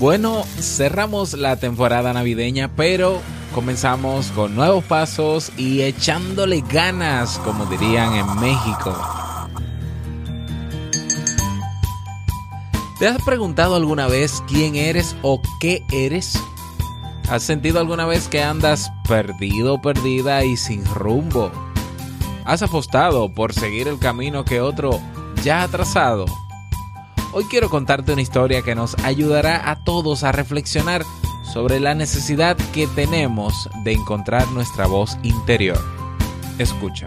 Bueno, cerramos la temporada navideña, pero comenzamos con nuevos pasos y echándole ganas, como dirían en México. ¿Te has preguntado alguna vez quién eres o qué eres? ¿Has sentido alguna vez que andas perdido, perdida y sin rumbo? ¿Has apostado por seguir el camino que otro ya ha trazado? Hoy quiero contarte una historia que nos ayudará a todos a reflexionar sobre la necesidad que tenemos de encontrar nuestra voz interior. Escucha.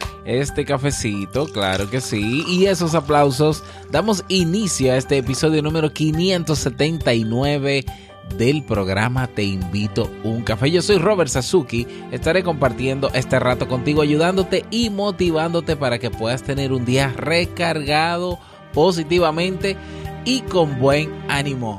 Este cafecito, claro que sí. Y esos aplausos, damos inicio a este episodio número 579 del programa Te invito un café. Yo soy Robert Sasuki, estaré compartiendo este rato contigo, ayudándote y motivándote para que puedas tener un día recargado positivamente y con buen ánimo.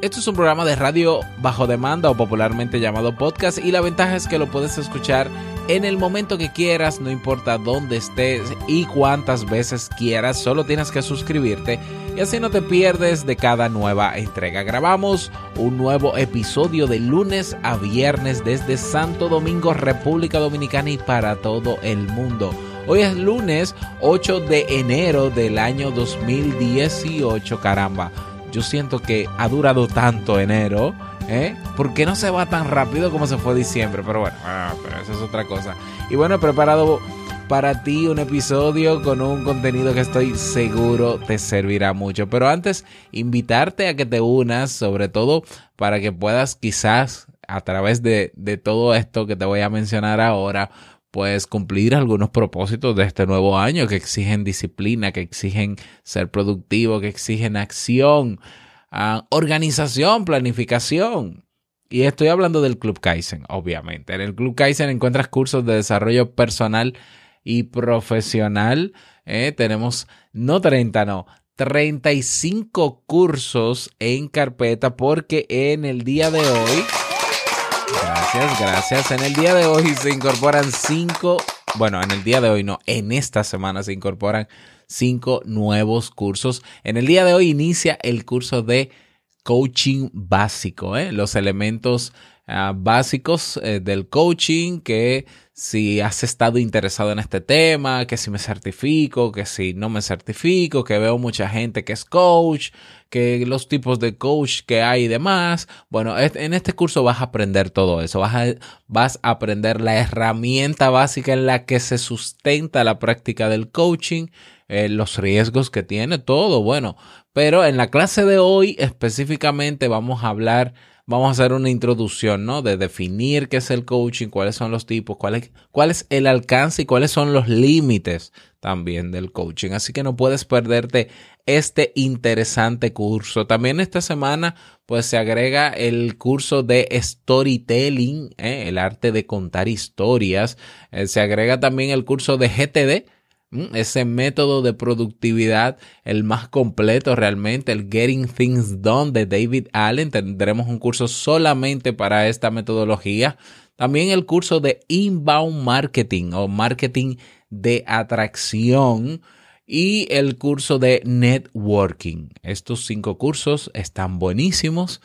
Esto es un programa de radio bajo demanda o popularmente llamado podcast y la ventaja es que lo puedes escuchar en el momento que quieras, no importa dónde estés y cuántas veces quieras, solo tienes que suscribirte y así no te pierdes de cada nueva entrega. Grabamos un nuevo episodio de lunes a viernes desde Santo Domingo, República Dominicana y para todo el mundo. Hoy es lunes 8 de enero del año 2018, caramba. Yo siento que ha durado tanto enero, ¿eh? ¿Por qué no se va tan rápido como se fue diciembre? Pero bueno, ah, pero eso es otra cosa. Y bueno, he preparado para ti un episodio con un contenido que estoy seguro te servirá mucho. Pero antes, invitarte a que te unas, sobre todo para que puedas quizás a través de, de todo esto que te voy a mencionar ahora, pues cumplir algunos propósitos de este nuevo año que exigen disciplina, que exigen ser productivo, que exigen acción, organización, planificación. Y estoy hablando del Club Kaizen, obviamente. En el Club Kaizen encuentras cursos de desarrollo personal y profesional. Eh, tenemos no 30, no, 35 cursos en carpeta porque en el día de hoy Gracias, gracias. En el día de hoy se incorporan cinco, bueno, en el día de hoy no, en esta semana se incorporan cinco nuevos cursos. En el día de hoy inicia el curso de coaching básico, ¿eh? los elementos uh, básicos eh, del coaching que si has estado interesado en este tema, que si me certifico, que si no me certifico, que veo mucha gente que es coach, que los tipos de coach que hay y demás. Bueno, en este curso vas a aprender todo eso, vas a, vas a aprender la herramienta básica en la que se sustenta la práctica del coaching, eh, los riesgos que tiene, todo, bueno. Pero en la clase de hoy específicamente vamos a hablar vamos a hacer una introducción, ¿no? De definir qué es el coaching, cuáles son los tipos, cuál es, cuál es el alcance y cuáles son los límites también del coaching. Así que no puedes perderte este interesante curso. También esta semana, pues se agrega el curso de storytelling, ¿eh? el arte de contar historias. Eh, se agrega también el curso de GTD ese método de productividad, el más completo realmente, el Getting Things Done de David Allen. Tendremos un curso solamente para esta metodología. También el curso de Inbound Marketing o Marketing de Atracción y el curso de Networking. Estos cinco cursos están buenísimos.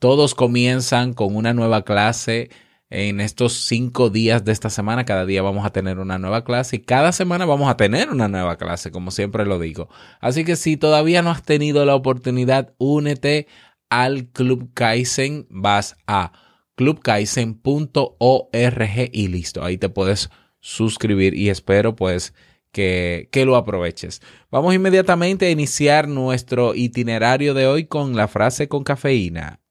Todos comienzan con una nueva clase en estos cinco días de esta semana. Cada día vamos a tener una nueva clase y cada semana vamos a tener una nueva clase, como siempre lo digo. Así que si todavía no has tenido la oportunidad, únete al Club Kaizen. Vas a clubkaizen.org y listo. Ahí te puedes suscribir y espero pues que, que, lo aproveches. Vamos inmediatamente a iniciar nuestro itinerario de hoy con la frase con cafeína.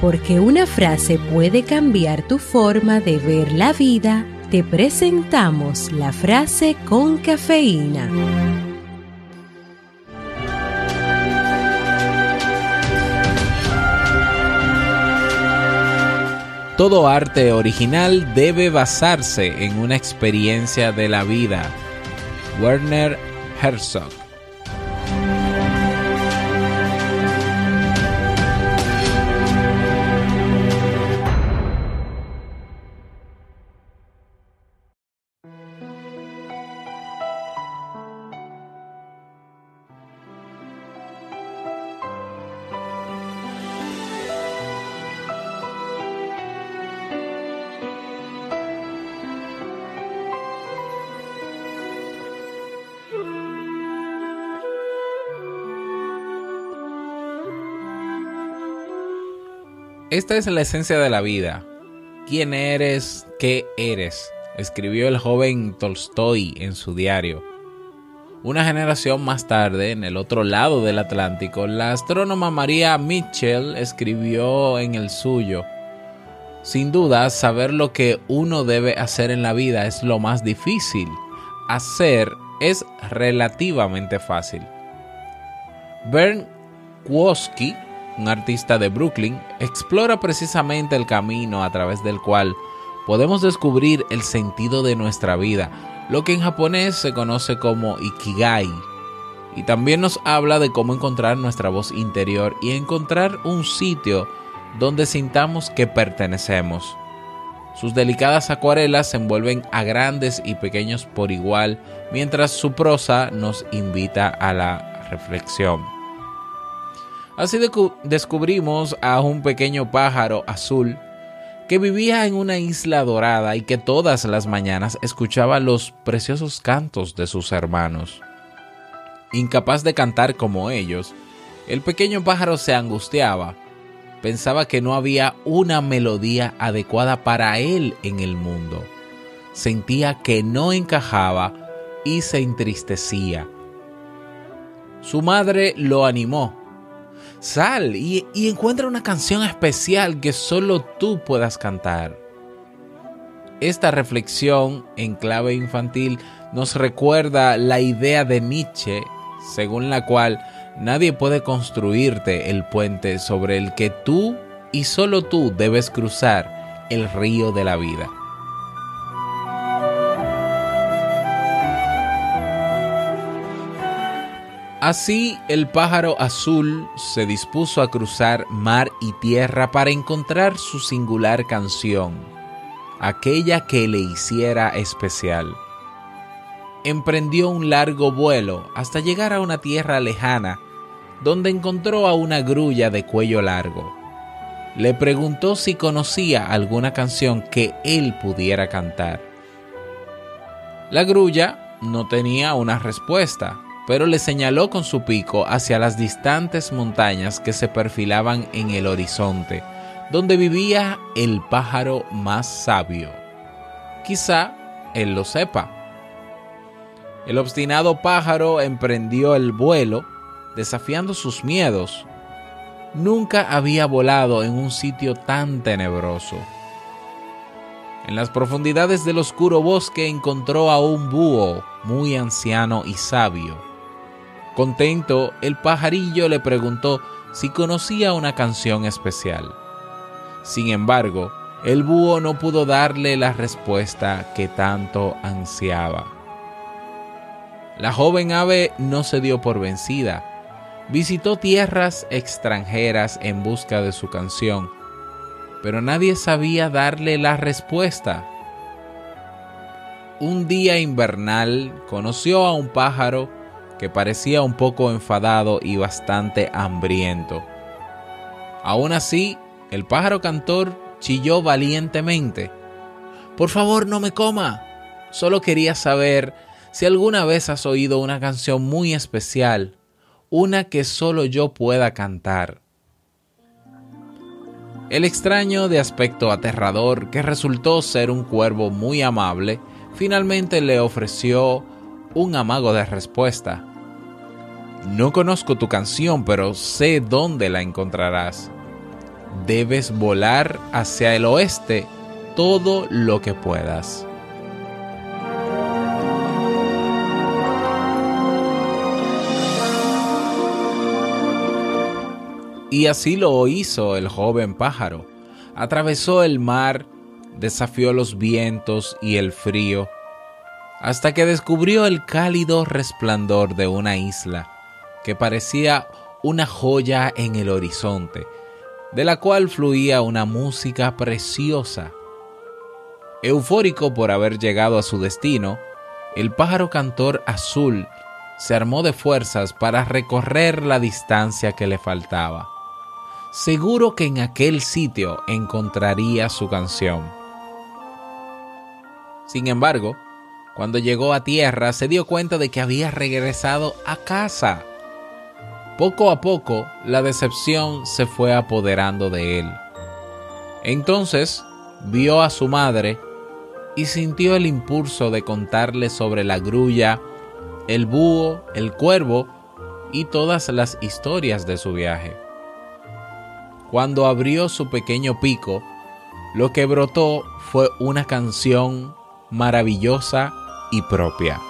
Porque una frase puede cambiar tu forma de ver la vida, te presentamos la frase con cafeína. Todo arte original debe basarse en una experiencia de la vida. Werner Herzog Esta es la esencia de la vida. ¿Quién eres? ¿Qué eres? Escribió el joven Tolstoy en su diario. Una generación más tarde, en el otro lado del Atlántico, la astrónoma María Mitchell escribió en el suyo. Sin duda, saber lo que uno debe hacer en la vida es lo más difícil. Hacer es relativamente fácil. Bern Kwoski un artista de Brooklyn, explora precisamente el camino a través del cual podemos descubrir el sentido de nuestra vida, lo que en japonés se conoce como Ikigai. Y también nos habla de cómo encontrar nuestra voz interior y encontrar un sitio donde sintamos que pertenecemos. Sus delicadas acuarelas se envuelven a grandes y pequeños por igual, mientras su prosa nos invita a la reflexión. Así descubrimos a un pequeño pájaro azul que vivía en una isla dorada y que todas las mañanas escuchaba los preciosos cantos de sus hermanos. Incapaz de cantar como ellos, el pequeño pájaro se angustiaba. Pensaba que no había una melodía adecuada para él en el mundo. Sentía que no encajaba y se entristecía. Su madre lo animó Sal y, encuentra una canción especial que solo tú puedas cantar. Esta reflexión en clave infantil nos recuerda la idea de Nietzsche, según la cual nadie puede construirte el puente sobre el que tú y solo tú debes cruzar el río de la vida. Así el pájaro azul se dispuso a cruzar mar y tierra para encontrar su singular canción, aquella que le hiciera especial. Emprendió un largo vuelo hasta llegar a una tierra lejana, donde encontró a una grulla de cuello largo. Le preguntó si conocía alguna canción que él pudiera cantar. La grulla no tenía una respuesta, pero le señaló con su pico hacia las distantes montañas que se perfilaban en el horizonte, donde vivía el pájaro más sabio. Quizá él lo sepa. El obstinado pájaro emprendió el vuelo, desafiando sus miedos. Nunca había volado en un sitio tan tenebroso. En las profundidades del oscuro bosque encontró a un búho muy anciano y sabio Contento, el pajarillo le preguntó si conocía una canción especial. Sin embargo, el búho no pudo darle la respuesta que tanto ansiaba. La joven ave no se dio por vencida. Visitó tierras extranjeras en busca de su canción, pero nadie sabía darle la respuesta. Un día invernal conoció a un pájaro que parecía un poco enfadado y bastante hambriento. Aún así, el pájaro cantor chilló valientemente. Por favor, no me coma. Solo quería saber si alguna vez has oído una canción muy especial, una que solo yo pueda cantar. El extraño de aspecto aterrador, que resultó ser un cuervo muy amable, finalmente le ofreció un amago de respuesta. No conozco tu canción, pero sé dónde la encontrarás. Debes volar hacia el oeste todo lo que puedas. Y así lo hizo el joven pájaro. Atravesó el mar, desafió los vientos y el frío, hasta que descubrió el cálido resplandor de una isla, que parecía una joya en el horizonte, de la cual fluía una música preciosa. Eufórico por haber llegado a su destino, el pájaro cantor azul se armó de fuerzas para recorrer la distancia que le faltaba seguro que en aquel sitio encontraría su canción. Sin embargo, cuando llegó a tierra se dio cuenta de que había regresado a casa. Poco a poco la decepción se fue apoderando de él. Entonces vio a su madre y sintió el impulso de contarle sobre la grulla, el búho, el cuervo y todas las historias de su viaje. Cuando abrió su pequeño pico, lo que brotó fue una canción maravillosa y propia.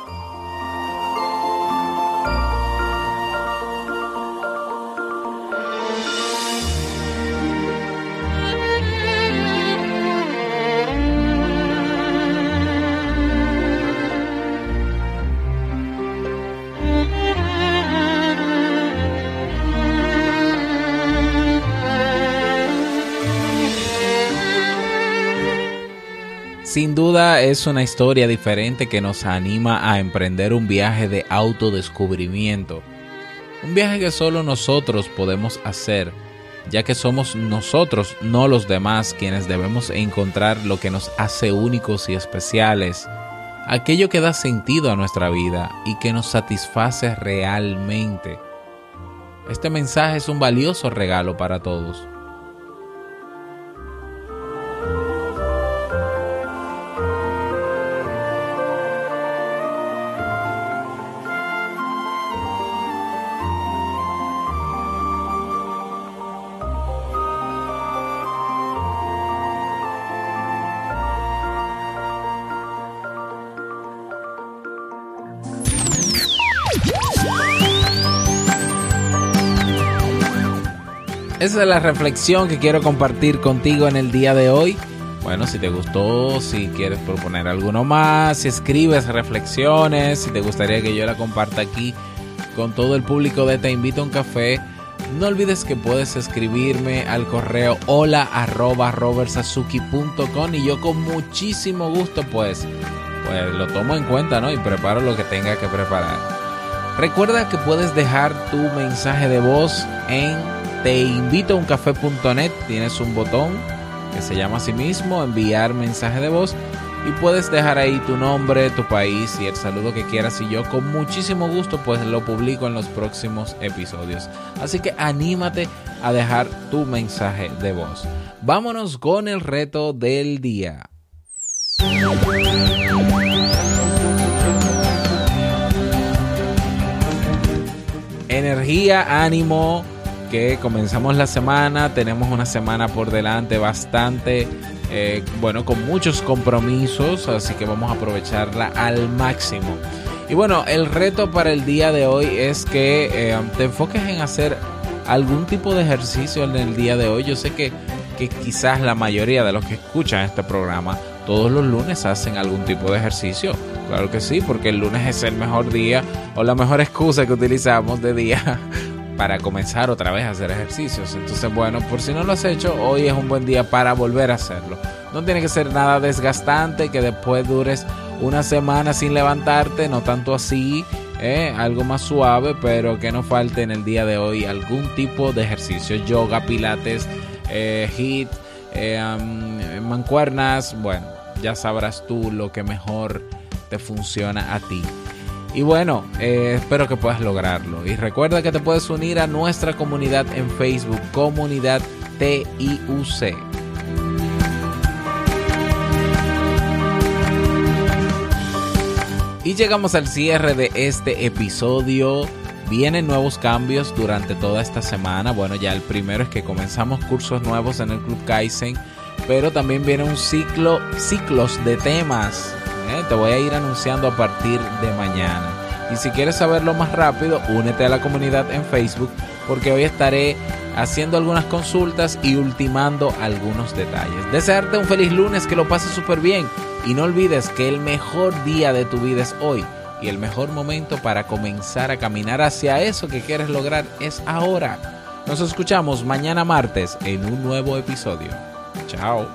Sin duda es una historia diferente que nos anima a emprender un viaje de autodescubrimiento. Un viaje que solo nosotros podemos hacer, ya que somos nosotros, no los demás, quienes debemos encontrar lo que nos hace únicos y especiales, aquello que da sentido a nuestra vida y que nos satisface realmente. Este mensaje es un valioso regalo para todos. Esa es la reflexión que quiero compartir contigo en el día de hoy. Bueno, si te gustó, si quieres proponer alguno más, si escribes reflexiones, si te gustaría que yo la comparta aquí con todo el público de Te Invito a un Café, no olvides que puedes escribirme al correo hola arroba y yo con muchísimo gusto pues, pues lo tomo en cuenta ¿no? y preparo lo que tenga que preparar. Recuerda que puedes dejar tu mensaje de voz en teinvitouncafe.net. Tienes un botón que se llama a sí mismo enviar mensaje de voz y puedes dejar ahí tu nombre, tu país y el saludo que quieras y yo con muchísimo gusto pues lo publico en los próximos episodios. Así que anímate a dejar tu mensaje de voz. Vámonos con el reto del día. Energía, ánimo, que comenzamos la semana, tenemos una semana por delante bastante, eh, bueno, con muchos compromisos, así que vamos a aprovecharla al máximo. Y bueno, el reto para el día de hoy es que eh, te enfoques en hacer algún tipo de ejercicio en el día de hoy. Yo sé que, que quizás la mayoría de los que escuchan este programa todos los lunes hacen algún tipo de ejercicio. Claro que sí, porque el lunes es el mejor día o la mejor excusa que utilizamos de día para comenzar otra vez a hacer ejercicios. Entonces, bueno, por si no lo has hecho, hoy es un buen día para volver a hacerlo. No tiene que ser nada desgastante, que después dures una semana sin levantarte, no tanto así, ¿eh? algo más suave, pero que no falte en el día de hoy algún tipo de ejercicio, yoga, pilates, eh, hit, um, mancuernas, bueno, ya sabrás tú lo que mejor te funciona a ti. Y bueno, eh, espero que puedas lograrlo. Y recuerda que te puedes unir a nuestra comunidad en Facebook, Comunidad TIUC. Y llegamos al cierre de este episodio. Vienen nuevos cambios durante toda esta semana. Bueno, ya el primero es que comenzamos cursos nuevos en el Club Kaizen, pero también viene un ciclo, ciclos de temas. ¿Eh? Te voy a ir anunciando a partir de mañana. Y si quieres saberlo más rápido, únete a la comunidad en Facebook porque hoy estaré haciendo algunas consultas y ultimando algunos detalles. Desearte un feliz lunes, que lo pases súper bien y no olvides que el mejor día de tu vida es hoy y el mejor momento para comenzar a caminar hacia eso que quieres lograr es ahora. Nos escuchamos mañana martes en un nuevo episodio. Chao.